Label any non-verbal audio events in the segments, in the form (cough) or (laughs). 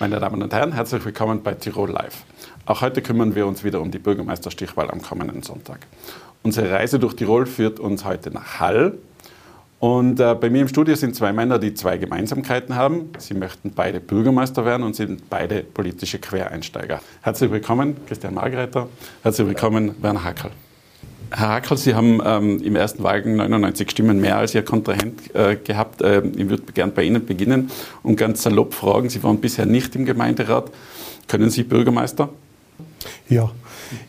Meine Damen und Herren, herzlich willkommen bei Tirol Live. Auch heute kümmern wir uns wieder um die Bürgermeisterstichwahl am kommenden Sonntag. Unsere Reise durch Tirol führt uns heute nach Hall. Und äh, bei mir im Studio sind zwei Männer, die zwei Gemeinsamkeiten haben. Sie möchten beide Bürgermeister werden und sind beide politische Quereinsteiger. Herzlich willkommen, Christian Margreiter. Herzlich willkommen, Werner Hackel. Herr Hackel, Sie haben ähm, im ersten Wahlgang 99 Stimmen mehr als Ihr Kontrahent äh, gehabt. Äh, ich würde gern bei Ihnen beginnen und ganz salopp fragen, Sie waren bisher nicht im Gemeinderat. Können Sie Bürgermeister? Ja,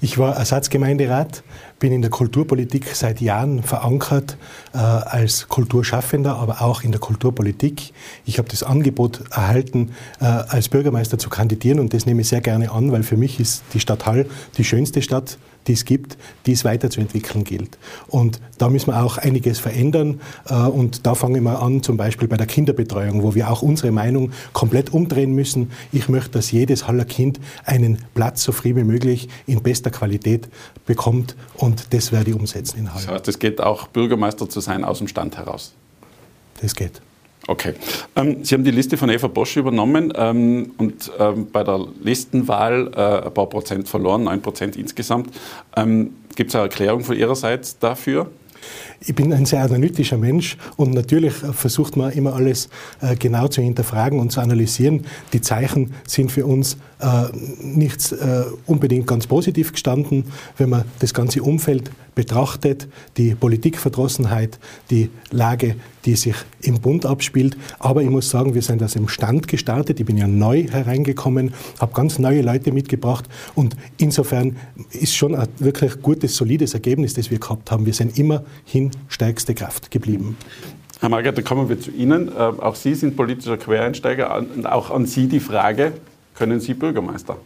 ich war Ersatzgemeinderat, bin in der Kulturpolitik seit Jahren verankert äh, als Kulturschaffender, aber auch in der Kulturpolitik. Ich habe das Angebot erhalten, äh, als Bürgermeister zu kandidieren und das nehme ich sehr gerne an, weil für mich ist die Stadt Hall die schönste Stadt die es gibt, die es weiterzuentwickeln gilt. Und da müssen wir auch einiges verändern. Äh, und da fangen wir an, zum Beispiel bei der Kinderbetreuung, wo wir auch unsere Meinung komplett umdrehen müssen. Ich möchte, dass jedes Haller Kind einen Platz so früh wie möglich in bester Qualität bekommt. Und das werde ich umsetzen in Halle. Das heißt, es geht auch, Bürgermeister zu sein aus dem Stand heraus? Das geht. Okay. Ähm, Sie haben die Liste von Eva Bosch übernommen ähm, und ähm, bei der Listenwahl äh, ein paar Prozent verloren, 9 Prozent insgesamt. Ähm, Gibt es eine Erklärung von Ihrerseits dafür? Ich bin ein sehr analytischer Mensch und natürlich versucht man immer alles äh, genau zu hinterfragen und zu analysieren. Die Zeichen sind für uns äh, nicht äh, unbedingt ganz positiv gestanden, wenn man das ganze Umfeld betrachtet, die Politikverdrossenheit, die Lage, die sich im Bund abspielt. Aber ich muss sagen, wir sind aus dem Stand gestartet. Ich bin ja neu hereingekommen, habe ganz neue Leute mitgebracht und insofern ist schon ein wirklich gutes, solides Ergebnis, das wir gehabt haben. Wir sind immerhin stärkste Kraft geblieben. Herr Margaret, dann kommen wir zu Ihnen. Äh, auch Sie sind politischer Quereinsteiger und auch an Sie die Frage, können Sie Bürgermeister?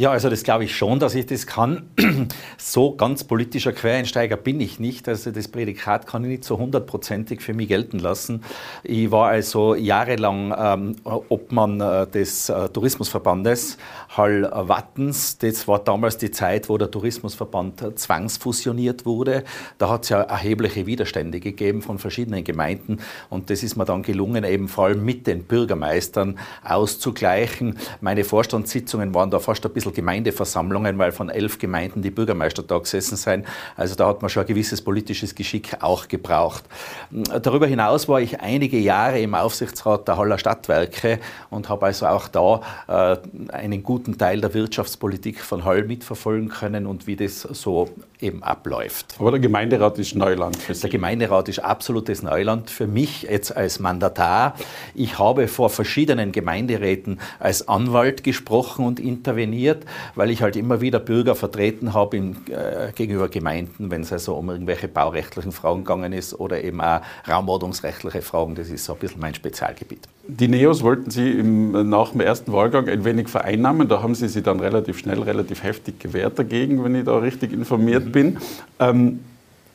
Ja, also das glaube ich schon, dass ich das kann. (clears throat) So ganz politischer Quereinsteiger bin ich nicht. Also das Prädikat kann ich nicht so hundertprozentig für mich gelten lassen. Ich war also jahrelang ähm, Obmann äh, des äh, Tourismusverbandes Hall Wattens. Das war damals die Zeit, wo der Tourismusverband äh, zwangsfusioniert wurde. Da hat es ja erhebliche Widerstände gegeben von verschiedenen Gemeinden und das ist mir dann gelungen, eben vor allem mit den Bürgermeistern auszugleichen. Meine Vorstandssitzungen waren da fast ein bisschen Gemeindeversammlungen, weil von elf Gemeinden die Bürgermeister da gesessen sind. Also da hat man schon ein gewisses politisches Geschick auch gebraucht. Darüber hinaus war ich einige Jahre im Aufsichtsrat der Haller Stadtwerke und habe also auch da äh, einen guten Teil der Wirtschaftspolitik von Hall mitverfolgen können und wie das so eben abläuft. Aber der Gemeinderat ist Neuland für Sie. Der Gemeinderat ist absolutes Neuland für mich jetzt als Mandatar. Ich habe vor verschiedenen Gemeinderäten als Anwalt gesprochen und interveniert interessiert, weil ich halt immer wieder Bürger vertreten habe in, äh, gegenüber Gemeinden, wenn es also um irgendwelche baurechtlichen Fragen gegangen ist oder eben auch raumordnungsrechtliche Fragen. Das ist so ein bisschen mein Spezialgebiet. Die Neos wollten Sie im, nach dem ersten Wahlgang ein wenig vereinnahmen. Da haben Sie sich dann relativ schnell, relativ heftig gewehrt dagegen, wenn ich da richtig informiert mhm. bin. Ähm,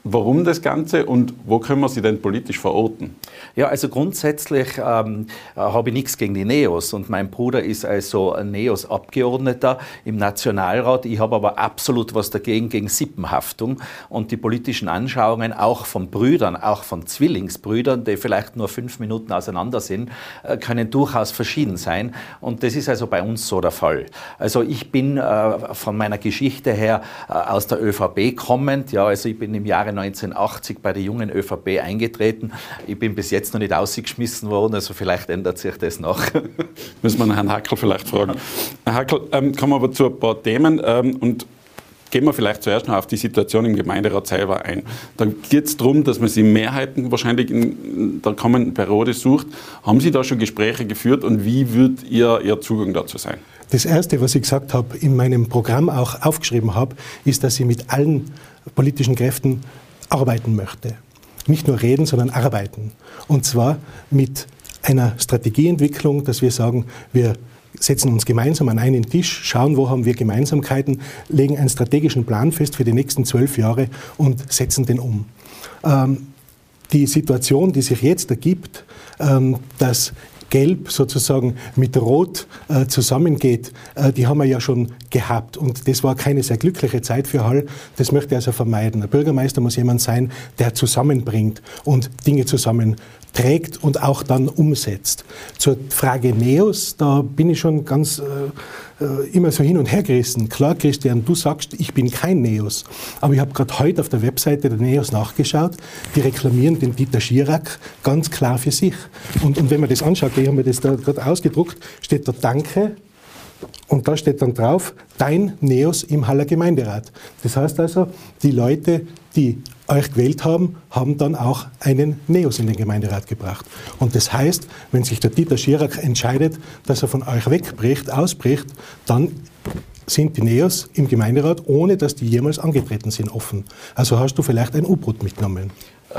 Warum das Ganze und wo können wir sie denn politisch verorten? Ja, also grundsätzlich ähm, äh, habe ich nichts gegen die Neos und mein Bruder ist also Neos-Abgeordneter im Nationalrat. Ich habe aber absolut was dagegen gegen Sippenhaftung und die politischen Anschauungen auch von Brüdern, auch von Zwillingsbrüdern, die vielleicht nur fünf Minuten auseinander sind, äh, können durchaus verschieden sein und das ist also bei uns so der Fall. Also ich bin äh, von meiner Geschichte her äh, aus der ÖVP kommend, ja, also ich bin im Jahre 1980 bei der jungen ÖVP eingetreten. Ich bin bis jetzt noch nicht ausgeschmissen worden, also vielleicht ändert sich das noch. (laughs) Müssen wir Herrn Hackel vielleicht fragen. Herr Hackel, ähm, kommen wir aber zu ein paar Themen ähm, und gehen wir vielleicht zuerst noch auf die Situation im Gemeinderat selber ein. Da geht es darum, dass man sich Mehrheiten wahrscheinlich in der kommenden Periode sucht. Haben Sie da schon Gespräche geführt und wie wird Ihr, Ihr Zugang dazu sein? Das Erste, was ich gesagt habe, in meinem Programm auch aufgeschrieben habe, ist, dass ich mit allen politischen Kräften arbeiten möchte. Nicht nur reden, sondern arbeiten. Und zwar mit einer Strategieentwicklung, dass wir sagen, wir setzen uns gemeinsam an einen Tisch, schauen, wo haben wir Gemeinsamkeiten, legen einen strategischen Plan fest für die nächsten zwölf Jahre und setzen den um. Ähm, die Situation, die sich jetzt ergibt, ähm, dass Gelb sozusagen mit Rot äh, zusammengeht, äh, die haben wir ja schon gehabt. Und das war keine sehr glückliche Zeit für Hall. Das möchte ich also vermeiden. Der Bürgermeister muss jemand sein, der zusammenbringt und Dinge zusammenträgt und auch dann umsetzt. Zur Frage Neos, da bin ich schon ganz äh, äh immer so hin und her gerissen. Klar, Christian, du sagst, ich bin kein Neos. Aber ich habe gerade heute auf der Webseite der Neos nachgeschaut. Die reklamieren den Dieter Schirack ganz klar für sich. Und, und wenn man das anschaut, ich habe mir das da gerade ausgedruckt, steht da Danke, und da steht dann drauf, dein Neos im Haller Gemeinderat. Das heißt also, die Leute, die euch gewählt haben, haben dann auch einen Neos in den Gemeinderat gebracht. Und das heißt, wenn sich der Dieter Schirack entscheidet, dass er von euch wegbricht, ausbricht, dann sind die Neos im Gemeinderat, ohne dass die jemals angetreten sind, offen. Also hast du vielleicht ein U-Boot mitgenommen.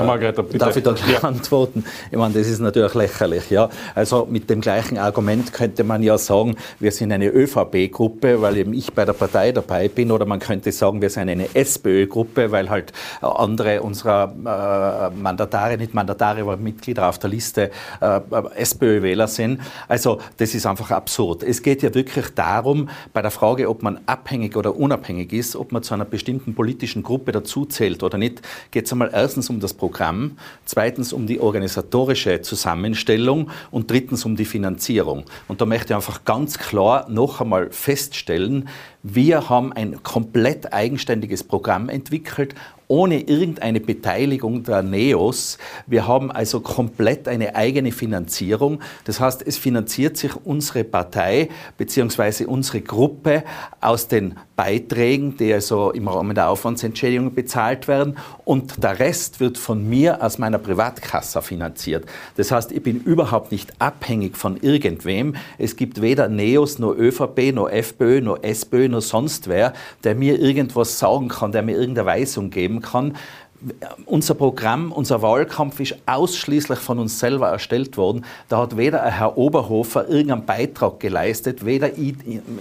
Margareta, bitte. Darf ich da gleich ja. antworten? Ich meine, das ist natürlich lächerlich. Ja? Also mit dem gleichen Argument könnte man ja sagen, wir sind eine ÖVP-Gruppe, weil eben ich bei der Partei dabei bin. Oder man könnte sagen, wir sind eine SPÖ-Gruppe, weil halt andere unserer äh, Mandatare, nicht Mandatare, aber Mitglieder auf der Liste äh, SPÖ-Wähler sind. Also das ist einfach absurd. Es geht ja wirklich darum, bei der Frage, ob man abhängig oder unabhängig ist, ob man zu einer bestimmten politischen Gruppe dazuzählt oder nicht, geht es einmal erstens um das Problem, Programm, zweitens um die organisatorische Zusammenstellung und drittens um die Finanzierung. Und da möchte ich einfach ganz klar noch einmal feststellen, wir haben ein komplett eigenständiges Programm entwickelt, ohne irgendeine Beteiligung der NEOS. Wir haben also komplett eine eigene Finanzierung. Das heißt, es finanziert sich unsere Partei bzw. unsere Gruppe aus den Beiträgen, die also im Rahmen der Aufwandsentschädigung bezahlt werden und der Rest wird von mir aus meiner Privatkasse finanziert. Das heißt, ich bin überhaupt nicht abhängig von irgendwem. Es gibt weder NEOS noch ÖVP noch FPÖ noch SPÖ noch nur sonst wer, der mir irgendwas sagen kann, der mir irgendeine Weisung geben kann unser Programm, unser Wahlkampf ist ausschließlich von uns selber erstellt worden. Da hat weder Herr Oberhofer irgendeinen Beitrag geleistet, weder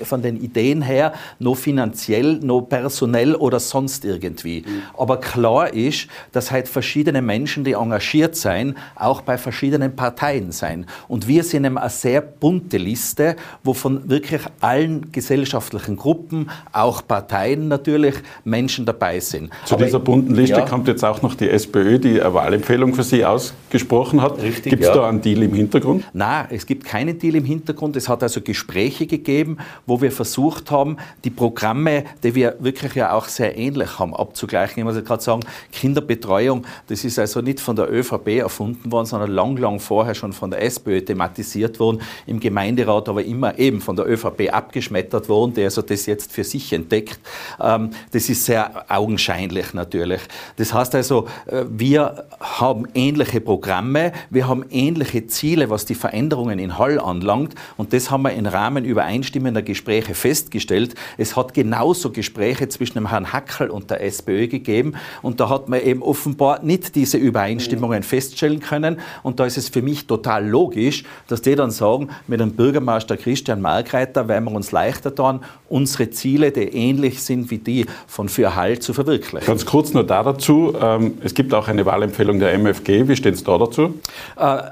von den Ideen her, noch finanziell, noch personell oder sonst irgendwie. Mhm. Aber klar ist, dass halt verschiedene Menschen, die engagiert sein, auch bei verschiedenen Parteien sein. Und wir sind eine sehr bunte Liste, wo von wirklich allen gesellschaftlichen Gruppen, auch Parteien natürlich, Menschen dabei sind. Zu Aber dieser bunten Liste ja, kommt kommt jetzt auch noch die SPÖ, die eine Wahlempfehlung für Sie ausgesprochen hat. Gibt es ja. da einen Deal im Hintergrund? Nein, es gibt keinen Deal im Hintergrund. Es hat also Gespräche gegeben, wo wir versucht haben, die Programme, die wir wirklich ja auch sehr ähnlich haben, abzugleichen. Ich muss gerade sagen, Kinderbetreuung, das ist also nicht von der ÖVP erfunden worden, sondern lang, lang vorher schon von der SPÖ thematisiert worden, im Gemeinderat aber immer eben von der ÖVP abgeschmettert worden, der also das jetzt für sich entdeckt. Ähm, das ist sehr augenscheinlich natürlich. Das heißt also, äh, wir haben ähnliche Programme, wir haben ähnliche Ziele, was die Veränderungen in Hall anlangt. Und das haben wir im Rahmen übereinstimmender Gespräche festgestellt. Es hat genauso Gespräche zwischen dem Herrn Hackel und der SPÖ gegeben. Und da hat man eben offenbar nicht diese Übereinstimmungen feststellen können. Und da ist es für mich total logisch, dass die dann sagen, mit dem Bürgermeister Christian Markreiter werden wir uns leichter tun, unsere Ziele, die ähnlich sind wie die von Für Hall, zu verwirklichen. Ganz kurz nur da dazu. Ähm, es gibt auch eine Wahlempfehlung der MFG. Wie steht es da dazu? Äh,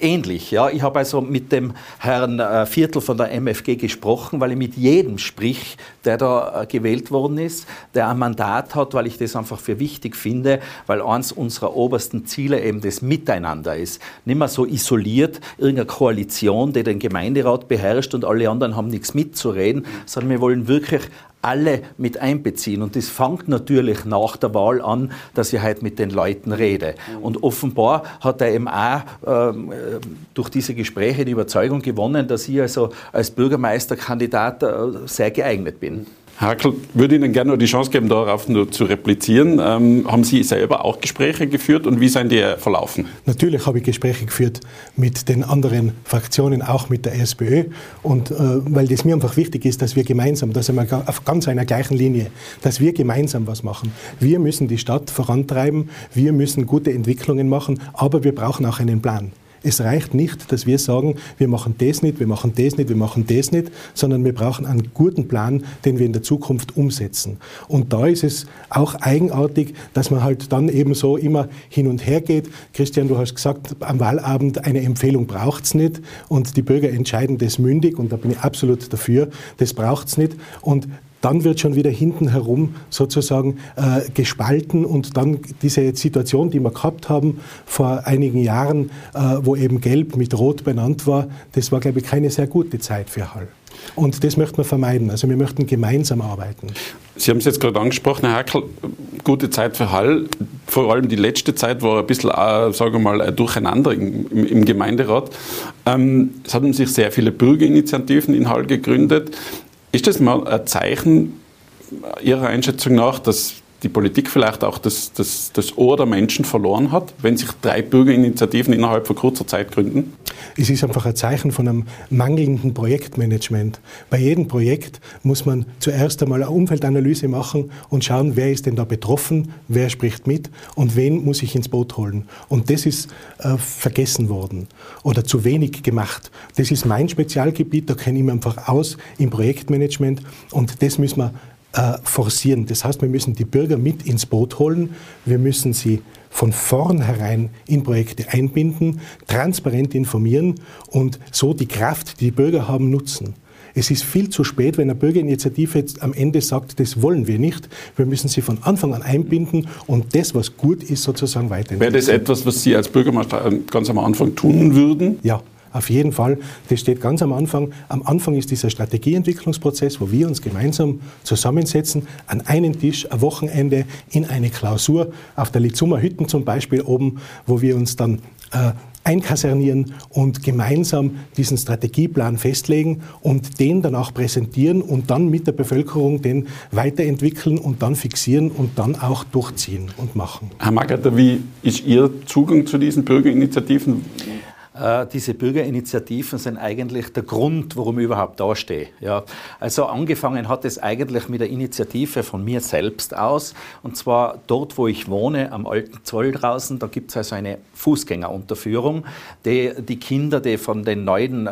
ähnlich, ja. Ich habe also mit dem Herrn äh, Viertel von der MFG gesprochen, weil ich mit jedem sprich, der da äh, gewählt worden ist, der ein Mandat hat, weil ich das einfach für wichtig finde, weil eines unserer obersten Ziele eben das Miteinander ist. Nicht mehr so isoliert, irgendeine Koalition, die den Gemeinderat beherrscht und alle anderen haben nichts mitzureden, sondern wir wollen wirklich alle mit einbeziehen. Und das fängt natürlich nach der Wahl an, dass ich halt mit den Leuten rede. Und offenbar hat der MA äh, durch diese Gespräche die Überzeugung gewonnen, dass ich also als Bürgermeisterkandidat äh, sehr geeignet bin. Hakel, würde Ihnen gerne noch die Chance geben, darauf nur zu replizieren. Ähm, haben Sie selber auch Gespräche geführt und wie sind die verlaufen? Natürlich habe ich Gespräche geführt mit den anderen Fraktionen, auch mit der SPÖ. Und äh, weil das mir einfach wichtig ist, dass wir gemeinsam, dass wir auf ganz einer gleichen Linie, dass wir gemeinsam was machen. Wir müssen die Stadt vorantreiben, wir müssen gute Entwicklungen machen, aber wir brauchen auch einen Plan. Es reicht nicht, dass wir sagen, wir machen das nicht, wir machen das nicht, wir machen das nicht, sondern wir brauchen einen guten Plan, den wir in der Zukunft umsetzen. Und da ist es auch eigenartig, dass man halt dann eben so immer hin und her geht. Christian, du hast gesagt, am Wahlabend eine Empfehlung braucht es nicht und die Bürger entscheiden das mündig und da bin ich absolut dafür, das braucht es nicht. Und dann wird schon wieder hinten herum sozusagen äh, gespalten und dann diese Situation, die wir gehabt haben vor einigen Jahren, äh, wo eben Gelb mit Rot benannt war, das war, glaube ich, keine sehr gute Zeit für Hall. Und das möchten wir vermeiden. Also wir möchten gemeinsam arbeiten. Sie haben es jetzt gerade angesprochen, Herr Hackel, gute Zeit für Hall. Vor allem die letzte Zeit war ein bisschen, äh, sagen wir mal, ein Durcheinander im, im Gemeinderat. Ähm, es haben sich sehr viele Bürgerinitiativen in Hall gegründet. Ist das mal ein Zeichen Ihrer Einschätzung nach, dass die Politik vielleicht auch das, das, das Ohr der Menschen verloren hat, wenn sich drei Bürgerinitiativen innerhalb von kurzer Zeit gründen? Es ist einfach ein Zeichen von einem mangelnden Projektmanagement. Bei jedem Projekt muss man zuerst einmal eine Umfeldanalyse machen und schauen, wer ist denn da betroffen, wer spricht mit und wen muss ich ins Boot holen. Und das ist äh, vergessen worden oder zu wenig gemacht. Das ist mein Spezialgebiet, da kenne ich mich einfach aus im Projektmanagement und das müssen wir äh, forcieren. Das heißt, wir müssen die Bürger mit ins Boot holen. Wir müssen sie von vornherein in Projekte einbinden, transparent informieren und so die Kraft, die die Bürger haben, nutzen. Es ist viel zu spät, wenn eine Bürgerinitiative jetzt am Ende sagt, das wollen wir nicht. Wir müssen sie von Anfang an einbinden und das, was gut ist, sozusagen weiterentwickeln. Wäre das etwas, was Sie als Bürgermeister ganz am Anfang tun würden? Ja. Auf jeden Fall, das steht ganz am Anfang. Am Anfang ist dieser Strategieentwicklungsprozess, wo wir uns gemeinsam zusammensetzen, an einen Tisch, ein Wochenende, in eine Klausur, auf der Litzumer Hütten zum Beispiel oben, wo wir uns dann äh, einkasernieren und gemeinsam diesen Strategieplan festlegen und den dann auch präsentieren und dann mit der Bevölkerung den weiterentwickeln und dann fixieren und dann auch durchziehen und machen. Herr Magatter, wie ist Ihr Zugang zu diesen Bürgerinitiativen? Äh, diese Bürgerinitiativen sind eigentlich der Grund, warum ich überhaupt dastehe. Ja, also angefangen hat es eigentlich mit der Initiative von mir selbst aus. Und zwar dort, wo ich wohne, am alten Zoll draußen, da gibt es also eine Fußgängerunterführung, die die Kinder, die von den neuen äh,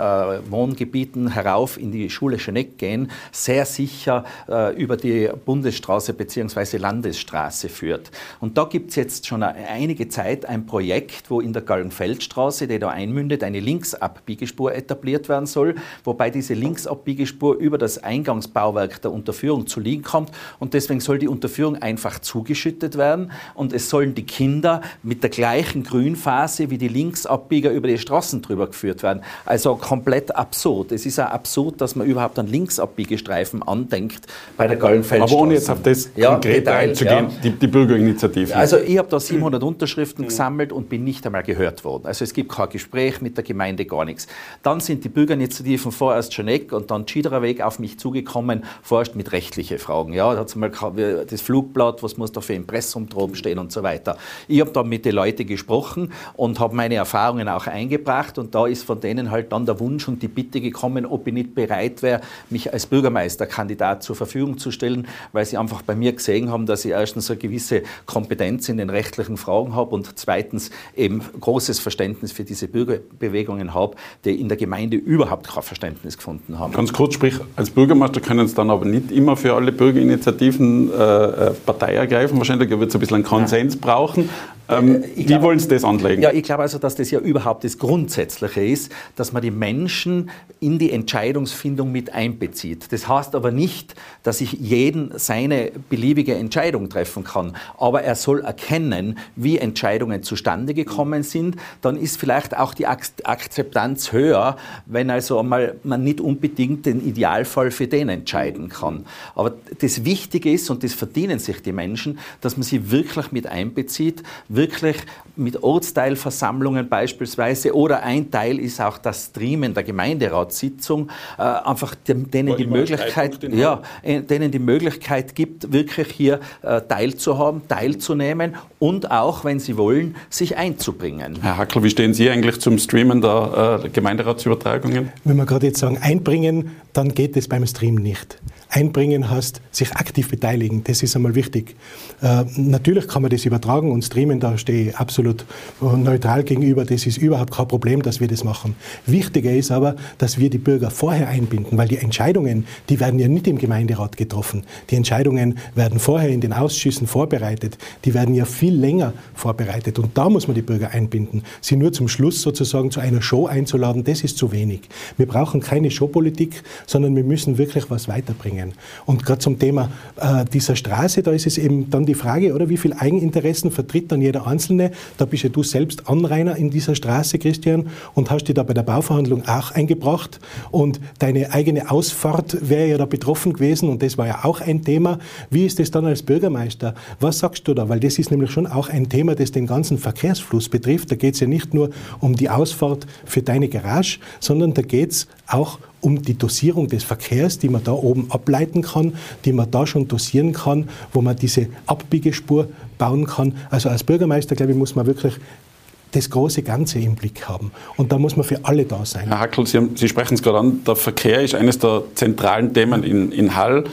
Wohngebieten herauf in die Schule Scheneck gehen, sehr sicher äh, über die Bundesstraße bzw. Landesstraße führt. Und da gibt es jetzt schon einige Zeit ein Projekt, wo in der Gallenfeldstraße, die da ein einmündet, eine Linksabbiegespur etabliert werden soll, wobei diese Linksabbiegespur über das Eingangsbauwerk der Unterführung zu liegen kommt und deswegen soll die Unterführung einfach zugeschüttet werden und es sollen die Kinder mit der gleichen Grünphase wie die Linksabbieger über die Straßen drüber geführt werden. Also komplett absurd. Es ist auch absurd, dass man überhaupt an Linkabbiegestreifen andenkt bei der Gallenfeldstraße. Aber ohne jetzt auf das ja, konkret Detail, einzugehen, ja. die, die Bürgerinitiative. Also ich habe da 700 Unterschriften gesammelt und bin nicht einmal gehört worden. Also es gibt kein Gespräch Gespräch mit der Gemeinde gar nichts. Dann sind die Bürgerinitiativen vorerst Scheneck und dann Schiedererweg auf mich zugekommen, vorerst mit rechtlichen Fragen. Ja, da hat mal das Flugblatt, was muss da für Impressum droben stehen und so weiter. Ich habe da mit den Leuten gesprochen und habe meine Erfahrungen auch eingebracht und da ist von denen halt dann der Wunsch und die Bitte gekommen, ob ich nicht bereit wäre, mich als Bürgermeisterkandidat zur Verfügung zu stellen, weil sie einfach bei mir gesehen haben, dass ich erstens eine gewisse Kompetenz in den rechtlichen Fragen habe und zweitens eben großes Verständnis für diese Bürger Bürgerbewegungen habe, die in der Gemeinde überhaupt kein Verständnis gefunden haben. Ganz kurz, sprich, als Bürgermeister können Sie dann aber nicht immer für alle Bürgerinitiativen äh, äh Partei ergreifen. Wahrscheinlich wird es ein bisschen einen Konsens ja. brauchen. Ähm, äh, wie wollen Sie das anlegen? Ja, ich glaube also, dass das ja überhaupt das Grundsätzliche ist, dass man die Menschen in die Entscheidungsfindung mit einbezieht. Das heißt aber nicht, dass ich jeden seine beliebige Entscheidung treffen kann. Aber er soll erkennen, wie Entscheidungen zustande gekommen sind. Dann ist vielleicht auch die Akzeptanz höher, wenn also einmal man nicht unbedingt den Idealfall für den entscheiden kann. Aber das Wichtige ist, und das verdienen sich die Menschen, dass man sie wirklich mit einbezieht, wirklich mit Ortsteilversammlungen beispielsweise oder ein Teil ist auch das Streamen der Gemeinderatssitzung, äh, einfach dem, denen, die Möglichkeit, ja, äh, denen die Möglichkeit gibt, wirklich hier äh, teilzuhaben, teilzunehmen und auch, wenn sie wollen, sich einzubringen. Herr Hackl, wie stehen Sie eigentlich zum Streamen der äh, Gemeinderatsübertragungen? Wenn wir gerade jetzt sagen, einbringen, dann geht es beim Stream nicht. Einbringen hast, sich aktiv beteiligen. Das ist einmal wichtig. Äh, natürlich kann man das übertragen und streamen, da stehe ich absolut neutral gegenüber. Das ist überhaupt kein Problem, dass wir das machen. Wichtiger ist aber, dass wir die Bürger vorher einbinden, weil die Entscheidungen, die werden ja nicht im Gemeinderat getroffen. Die Entscheidungen werden vorher in den Ausschüssen vorbereitet. Die werden ja viel länger vorbereitet. Und da muss man die Bürger einbinden. Sie nur zum Schluss sozusagen zu einer Show einzuladen, das ist zu wenig. Wir brauchen keine Showpolitik, sondern wir müssen wirklich was weiterbringen. Und gerade zum Thema äh, dieser Straße, da ist es eben dann die Frage, oder wie viel Eigeninteressen vertritt dann jeder Einzelne? Da bist ja du selbst Anrainer in dieser Straße, Christian, und hast dich da bei der Bauverhandlung auch eingebracht. Und deine eigene Ausfahrt wäre ja da betroffen gewesen und das war ja auch ein Thema. Wie ist das dann als Bürgermeister? Was sagst du da? Weil das ist nämlich schon auch ein Thema, das den ganzen Verkehrsfluss betrifft. Da geht es ja nicht nur um die Ausfahrt für deine Garage, sondern da geht es auch um die Dosierung des Verkehrs, die man da oben ableiten kann, die man da schon dosieren kann, wo man diese Abbiegespur bauen kann. Also als Bürgermeister, glaube ich, muss man wirklich das große Ganze im Blick haben. Und da muss man für alle da sein. Herr Hackel, Sie, Sie sprechen es gerade an, der Verkehr ist eines der zentralen Themen in, in Hall.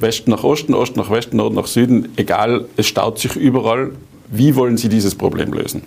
Westen nach Osten, Osten nach Westen, Nord nach Süden, egal, es staut sich überall. Wie wollen Sie dieses Problem lösen?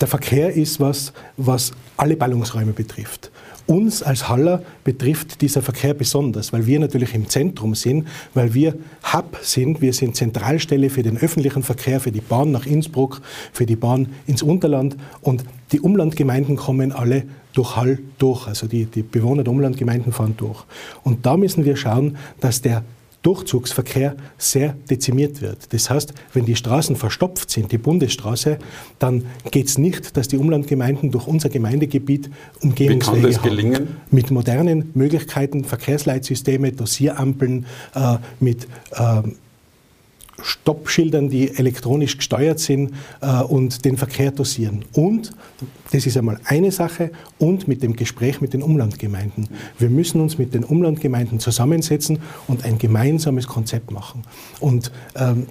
Der Verkehr ist was, was alle Ballungsräume betrifft. Uns als Haller betrifft dieser Verkehr besonders, weil wir natürlich im Zentrum sind, weil wir Hub sind. Wir sind Zentralstelle für den öffentlichen Verkehr, für die Bahn nach Innsbruck, für die Bahn ins Unterland. Und die Umlandgemeinden kommen alle durch Hall durch. Also die, die Bewohner der Umlandgemeinden fahren durch. Und da müssen wir schauen, dass der Durchzugsverkehr sehr dezimiert wird. Das heißt, wenn die Straßen verstopft sind, die Bundesstraße, dann geht es nicht, dass die Umlandgemeinden durch unser Gemeindegebiet Umgehungswege Wie kann das gelingen? Haben. Mit modernen Möglichkeiten, Verkehrsleitsysteme, Dosirampeln, äh, mit äh, Stoppschildern, die elektronisch gesteuert sind äh, und den Verkehr dosieren. Und, das ist einmal eine Sache, und mit dem Gespräch mit den Umlandgemeinden. Wir müssen uns mit den Umlandgemeinden zusammensetzen und ein gemeinsames Konzept machen. Und ähm,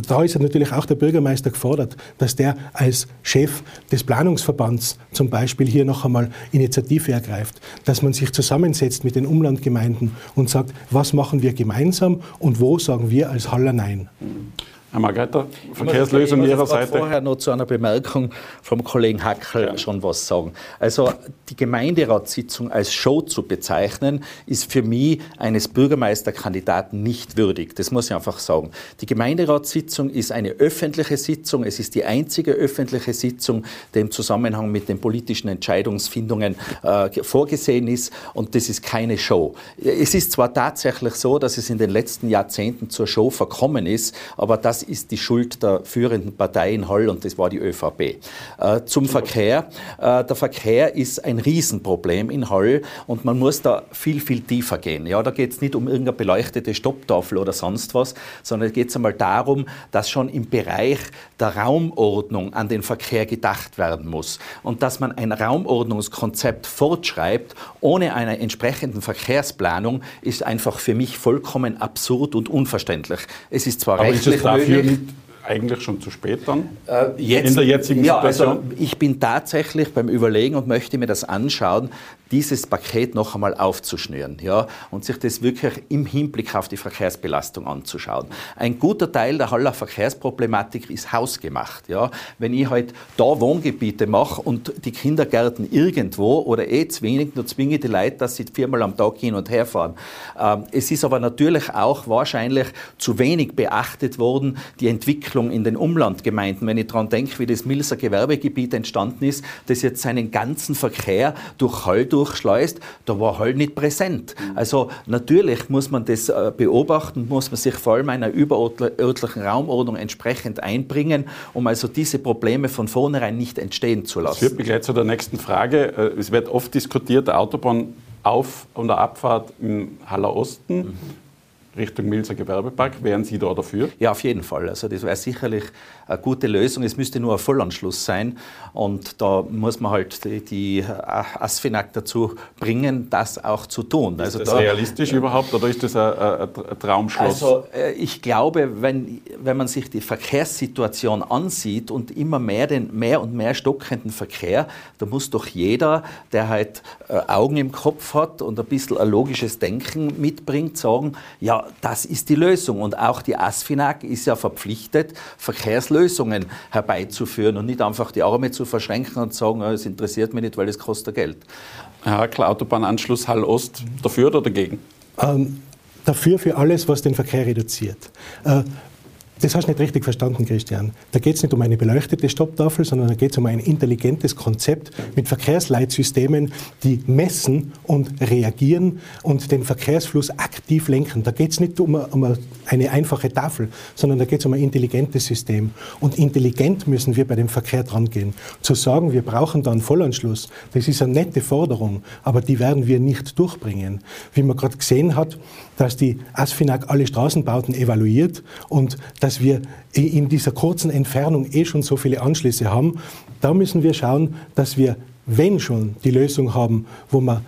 da ist natürlich auch der Bürgermeister gefordert, dass der als Chef des Planungsverbands zum Beispiel hier noch einmal Initiative ergreift, dass man sich zusammensetzt mit den Umlandgemeinden und sagt, was machen wir gemeinsam und wo sagen wir als Haller Nein. Herr Margreiter, Verkehrslösung ich Ihrer Seite. vorher noch zu einer Bemerkung vom Kollegen Hackel ja. schon was sagen. Also die Gemeinderatssitzung als Show zu bezeichnen, ist für mich eines Bürgermeisterkandidaten nicht würdig. Das muss ich einfach sagen. Die Gemeinderatssitzung ist eine öffentliche Sitzung. Es ist die einzige öffentliche Sitzung, die im Zusammenhang mit den politischen Entscheidungsfindungen äh, vorgesehen ist. Und das ist keine Show. Es ist zwar tatsächlich so, dass es in den letzten Jahrzehnten zur Show verkommen ist, aber das ist die Schuld der führenden Partei in Hall und das war die ÖVP. Äh, zum Verkehr. Äh, der Verkehr ist ein Riesenproblem in Hall und man muss da viel, viel tiefer gehen. Ja, da geht es nicht um irgendeine beleuchtete Stopptafel oder sonst was, sondern es geht einmal darum, dass schon im Bereich der Raumordnung an den Verkehr gedacht werden muss und dass man ein Raumordnungskonzept fortschreibt ohne eine entsprechenden Verkehrsplanung ist einfach für mich vollkommen absurd und unverständlich. Es ist zwar Aber rechtlich ist dafür nicht eigentlich schon zu spät dann? Äh, jetzt, in der jetzigen ja, also Situation? Also ich bin tatsächlich beim Überlegen und möchte mir das anschauen, dieses Paket noch einmal aufzuschnüren ja, und sich das wirklich im Hinblick auf die Verkehrsbelastung anzuschauen. Ein guter Teil der Haller Verkehrsproblematik ist hausgemacht. Ja. Wenn ich halt da Wohngebiete mache und die Kindergärten irgendwo oder eh wenig, nur zwinge die Leute, dass sie viermal am Tag hin und her fahren. Ähm, es ist aber natürlich auch wahrscheinlich zu wenig beachtet worden, die Entwicklung in den Umlandgemeinden. Wenn ich daran denke, wie das Milser Gewerbegebiet entstanden ist, das jetzt seinen ganzen Verkehr durch Hall durchschleust, da war halt nicht präsent. Also natürlich muss man das äh, beobachten, muss man sich vor allem einer überörtlichen Raumordnung entsprechend einbringen, um also diese Probleme von vornherein nicht entstehen zu lassen. Das führt mich gleich zu der nächsten Frage. Äh, es wird oft diskutiert, der Autobahn auf- und der Abfahrt im Haller Osten. Mhm Richtung Milzer Gewerbepark. Wären Sie da dafür? Ja, auf jeden Fall. Also das wäre sicherlich eine gute Lösung. Es müsste nur ein Vollanschluss sein. Und da muss man halt die, die ASFINAG dazu bringen, das auch zu tun. Ist also das da, realistisch äh, überhaupt oder ist das ein, ein, ein Traumschloss? Also äh, ich glaube, wenn, wenn man sich die Verkehrssituation ansieht und immer mehr den mehr und mehr stockenden Verkehr, da muss doch jeder, der halt äh, Augen im Kopf hat und ein bisschen ein logisches Denken mitbringt, sagen, ja, das ist die Lösung. Und auch die ASFINAG ist ja verpflichtet, Verkehrslösungen herbeizuführen und nicht einfach die Arme zu verschränken und sagen, es interessiert mich nicht, weil es kostet Geld. Herr klar, Autobahnanschluss Hall Ost, dafür oder dagegen? Ähm, dafür für alles, was den Verkehr reduziert. Äh, das hast du nicht richtig verstanden, Christian. Da geht es nicht um eine beleuchtete Stopptafel, sondern da geht es um ein intelligentes Konzept mit Verkehrsleitsystemen, die messen und reagieren und den Verkehrsfluss aktiv lenken. Da geht es nicht um, um, eine einfache Tafel, sondern da geht es um ein intelligentes System. Und intelligent müssen wir bei dem Verkehr dran gehen. Zu sagen, wir brauchen da einen Vollanschluss, das ist eine nette Forderung, aber die werden wir nicht durchbringen. Wie man gerade gesehen hat, dass die ASFINAG alle Straßenbauten evaluiert und dass wir in dieser kurzen Entfernung eh schon so viele Anschlüsse haben. Da müssen wir schauen, dass wir, wenn schon die Lösung haben, wo wir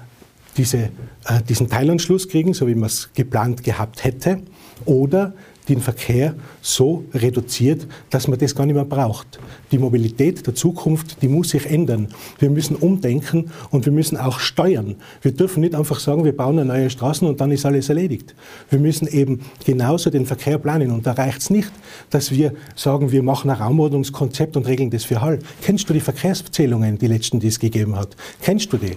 diese, äh, diesen Teilanschluss kriegen, so wie man es geplant gehabt hätte, oder den Verkehr so reduziert, dass man das gar nicht mehr braucht. Die Mobilität der Zukunft, die muss sich ändern. Wir müssen umdenken und wir müssen auch steuern. Wir dürfen nicht einfach sagen, wir bauen eine neue Straßen und dann ist alles erledigt. Wir müssen eben genauso den Verkehr planen und da reicht es nicht, dass wir sagen, wir machen ein Raumordnungskonzept und regeln das für Hall. Kennst du die Verkehrszählungen, die letzten, die es gegeben hat? Kennst du die?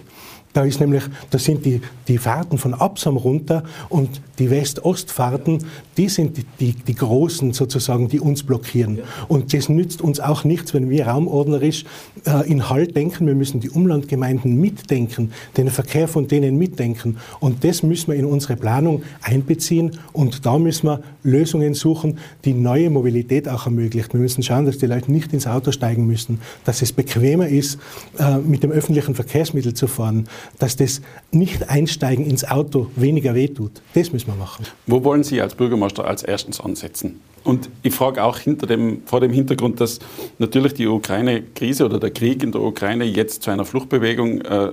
Da ist nämlich, da sind die, die Fahrten von Absam runter und die West-Ost-Fahrten, die sind die, die, die, großen sozusagen, die uns blockieren. Ja. Und das nützt uns auch nichts, wenn wir raumordnerisch äh, in Halt denken. Wir müssen die Umlandgemeinden mitdenken, den Verkehr von denen mitdenken. Und das müssen wir in unsere Planung einbeziehen. Und da müssen wir Lösungen suchen, die neue Mobilität auch ermöglicht. Wir müssen schauen, dass die Leute nicht ins Auto steigen müssen, dass es bequemer ist, äh, mit dem öffentlichen Verkehrsmittel zu fahren dass das Nicht-Einsteigen ins Auto weniger wehtut. Das müssen wir machen. Wo wollen Sie als Bürgermeister als erstens ansetzen? Und ich frage auch hinter dem, vor dem Hintergrund, dass natürlich die Ukraine-Krise oder der Krieg in der Ukraine jetzt zu einer Fluchtbewegung äh,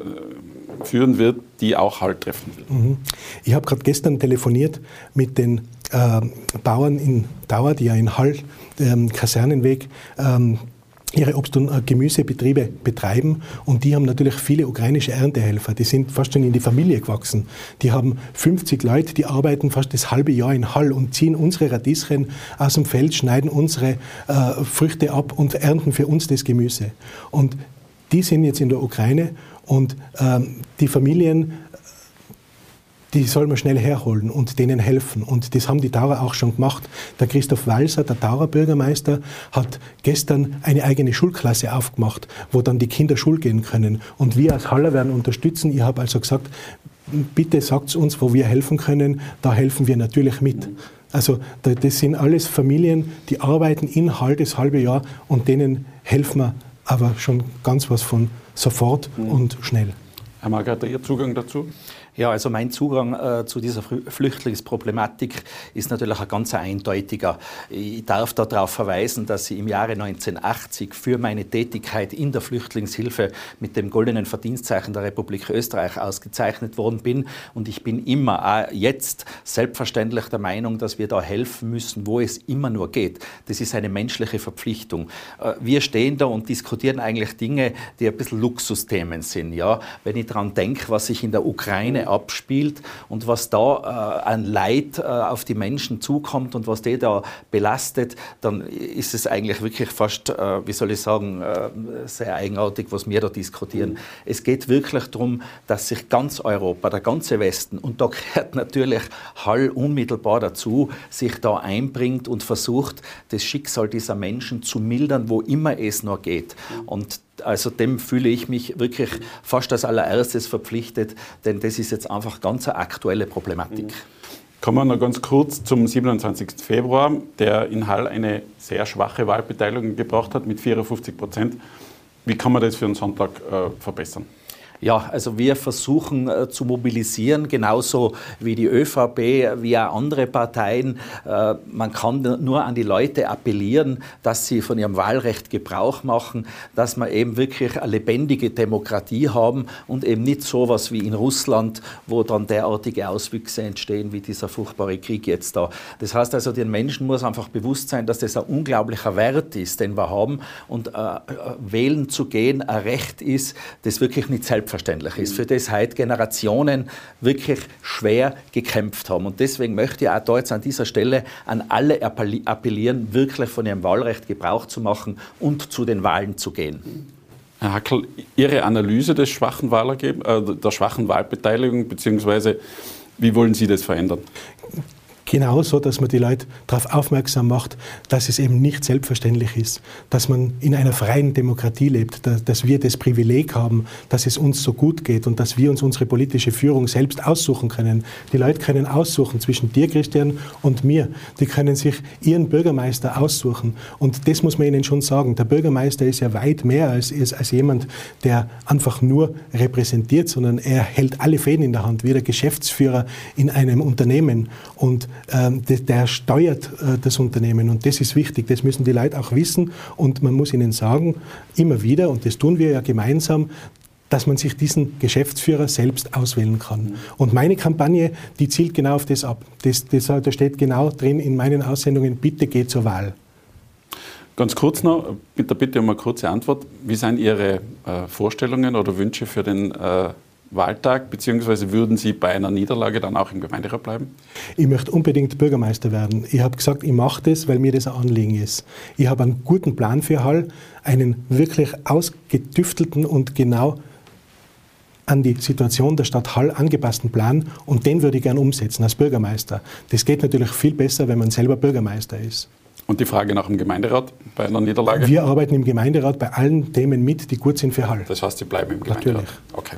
führen wird, die auch Halt treffen wird. Mhm. Ich habe gerade gestern telefoniert mit den äh, Bauern in Dauer, die ja in Hall, ähm, Kasernenweg, ähm, ihre Obst- und äh, Gemüsebetriebe betreiben und die haben natürlich viele ukrainische Erntehelfer. Die sind fast schon in die Familie gewachsen. Die haben 50 Leute, die arbeiten fast das halbe Jahr in Hall und ziehen unsere Radieschen aus dem Feld, schneiden unsere äh, Früchte ab und ernten für uns das Gemüse. Und die sind jetzt in der Ukraine und ähm, die Familien die soll man schnell herholen und denen helfen. Und das haben die Taurer auch schon gemacht. Der Christoph Walser, der Taurer Bürgermeister, hat gestern eine eigene Schulklasse aufgemacht, wo dann die Kinder Schul gehen können. Und wir als Haller werden unterstützen. Ich habe also gesagt, bitte sagt uns, wo wir helfen können. Da helfen wir natürlich mit. Also das sind alles Familien, die arbeiten in Hall das halbe Jahr und denen helfen wir aber schon ganz was von sofort mhm. und schnell. Herr Margaret, Ihr Zugang dazu? Ja, also mein Zugang äh, zu dieser Flüchtlingsproblematik ist natürlich ein ganz eindeutiger. Ich darf darauf verweisen, dass ich im Jahre 1980 für meine Tätigkeit in der Flüchtlingshilfe mit dem Goldenen Verdienstzeichen der Republik Österreich ausgezeichnet worden bin. Und ich bin immer auch jetzt selbstverständlich der Meinung, dass wir da helfen müssen, wo es immer nur geht. Das ist eine menschliche Verpflichtung. Äh, wir stehen da und diskutieren eigentlich Dinge, die ein bisschen Luxusthemen sind. Ja? Wenn ich daran denke, was sich in der Ukraine abspielt und was da äh, an Leid äh, auf die Menschen zukommt und was die da belastet, dann ist es eigentlich wirklich fast, äh, wie soll ich sagen, äh, sehr eigenartig, was wir da diskutieren. Mhm. Es geht wirklich darum, dass sich ganz Europa, der ganze Westen, und da gehört natürlich Hall unmittelbar dazu, sich da einbringt und versucht, das Schicksal dieser Menschen zu mildern, wo immer es nur geht. Und also dem fühle ich mich wirklich fast als allererstes verpflichtet, denn das ist jetzt einfach ganz eine aktuelle Problematik. Mhm. Kommen wir noch ganz kurz zum 27. Februar, der in Hall eine sehr schwache Wahlbeteiligung gebracht hat mit 54 Prozent. Wie kann man das für einen Sonntag äh, verbessern? Ja, also wir versuchen äh, zu mobilisieren, genauso wie die ÖVP, wie auch andere Parteien. Äh, man kann nur an die Leute appellieren, dass sie von ihrem Wahlrecht Gebrauch machen, dass wir eben wirklich eine lebendige Demokratie haben und eben nicht so etwas wie in Russland, wo dann derartige Auswüchse entstehen, wie dieser furchtbare Krieg jetzt da. Das heißt also, den Menschen muss einfach bewusst sein, dass das ein unglaublicher Wert ist, den wir haben und äh, äh wählen zu gehen ein Recht ist, das wirklich nicht selbst selbstverständlich ist, für das heute Generationen wirklich schwer gekämpft haben. Und deswegen möchte ich auch da jetzt an dieser Stelle an alle appellieren, wirklich von ihrem Wahlrecht Gebrauch zu machen und zu den Wahlen zu gehen. Herr Hackel, Ihre Analyse des schwachen Wahlergeb äh, der schwachen Wahlbeteiligung, beziehungsweise wie wollen Sie das verändern? Genauso, dass man die Leute darauf aufmerksam macht, dass es eben nicht selbstverständlich ist, dass man in einer freien Demokratie lebt, dass wir das Privileg haben, dass es uns so gut geht und dass wir uns unsere politische Führung selbst aussuchen können. Die Leute können aussuchen zwischen dir, Christian, und mir. Die können sich ihren Bürgermeister aussuchen. Und das muss man ihnen schon sagen. Der Bürgermeister ist ja weit mehr als, als jemand, der einfach nur repräsentiert, sondern er hält alle Fäden in der Hand, wie der Geschäftsführer in einem Unternehmen. Und der steuert äh, das Unternehmen. Und das ist wichtig, das müssen die Leute auch wissen. Und man muss ihnen sagen, immer wieder, und das tun wir ja gemeinsam, dass man sich diesen Geschäftsführer selbst auswählen kann. Und meine Kampagne, die zielt genau auf das ab. Das, das, da steht genau drin in meinen Aussendungen, bitte geht zur Wahl. Ganz kurz noch, bitte bitte um eine kurze Antwort. Wie sind Ihre äh, Vorstellungen oder Wünsche für den äh, Wahltag, beziehungsweise würden Sie bei einer Niederlage dann auch im Gemeinderat bleiben? Ich möchte unbedingt Bürgermeister werden. Ich habe gesagt, ich mache das, weil mir das ein Anliegen ist. Ich habe einen guten Plan für Hall, einen wirklich ausgetüftelten und genau an die Situation der Stadt Hall angepassten Plan und den würde ich gerne umsetzen als Bürgermeister. Das geht natürlich viel besser, wenn man selber Bürgermeister ist. Und die Frage nach dem Gemeinderat bei einer Niederlage? Wir arbeiten im Gemeinderat bei allen Themen mit, die gut sind für Hall. Das heißt, Sie bleiben im Gemeinderat? Natürlich. Okay.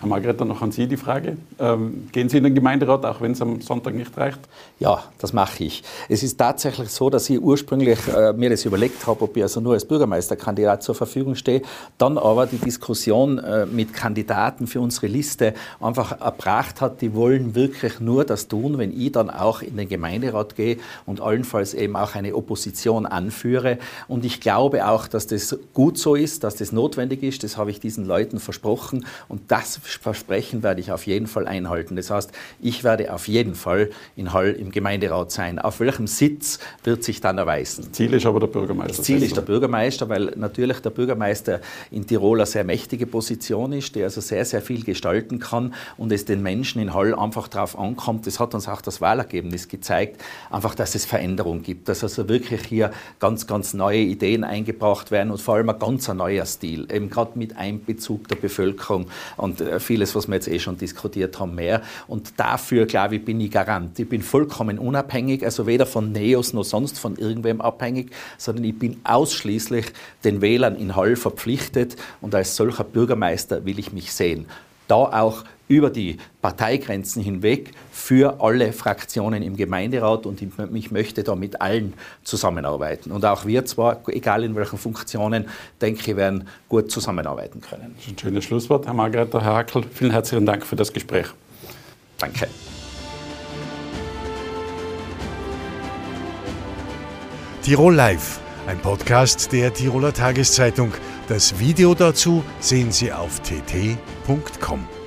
Herr Margrethe, noch an Sie die Frage. Ähm, gehen Sie in den Gemeinderat, auch wenn es am Sonntag nicht reicht? Ja, das mache ich. Es ist tatsächlich so, dass ich ursprünglich äh, mir das überlegt habe, ob ich also nur als Bürgermeisterkandidat zur Verfügung stehe, dann aber die Diskussion äh, mit Kandidaten für unsere Liste einfach erbracht hat, die wollen wirklich nur das tun, wenn ich dann auch in den Gemeinderat gehe und allenfalls eben auch eine Opposition anführe. Und ich glaube auch, dass das gut so ist, dass das notwendig ist. Das habe ich diesen Leuten versprochen. Und das Versprechen werde ich auf jeden Fall einhalten. Das heißt, ich werde auf jeden Fall in Hall im Gemeinderat sein. Auf welchem Sitz wird sich dann erweisen. Das Ziel ist aber der Bürgermeister. Das Ziel ist der Bürgermeister, weil natürlich der Bürgermeister in Tirol eine sehr mächtige Position ist, der also sehr, sehr viel gestalten kann und es den Menschen in Hall einfach darauf ankommt. Das hat uns auch das Wahlergebnis gezeigt, einfach, dass es Veränderung gibt, dass also wirklich hier ganz, ganz neue Ideen eingebracht werden und vor allem ein ganz neuer Stil, eben gerade mit Einbezug der Bevölkerung und äh, vieles, was wir jetzt eh schon diskutiert haben, mehr. Und dafür, glaube ich, bin ich Garant. Ich bin vollkommen unabhängig, also weder von Neos noch sonst von irgendwem abhängig, sondern ich bin ausschließlich den Wählern in Hall verpflichtet und als solcher Bürgermeister will ich mich sehen. Da auch über die Parteigrenzen hinweg für alle Fraktionen im Gemeinderat und ich möchte da mit allen zusammenarbeiten. Und auch wir zwar, egal in welchen Funktionen, denke ich, werden gut zusammenarbeiten können. Das ist ein schönes Schlusswort, Herr Margrethe, Herr Hackel. Vielen herzlichen Dank für das Gespräch. Danke. Tirol Live, ein Podcast der Tiroler Tageszeitung. Das Video dazu sehen Sie auf tt.com.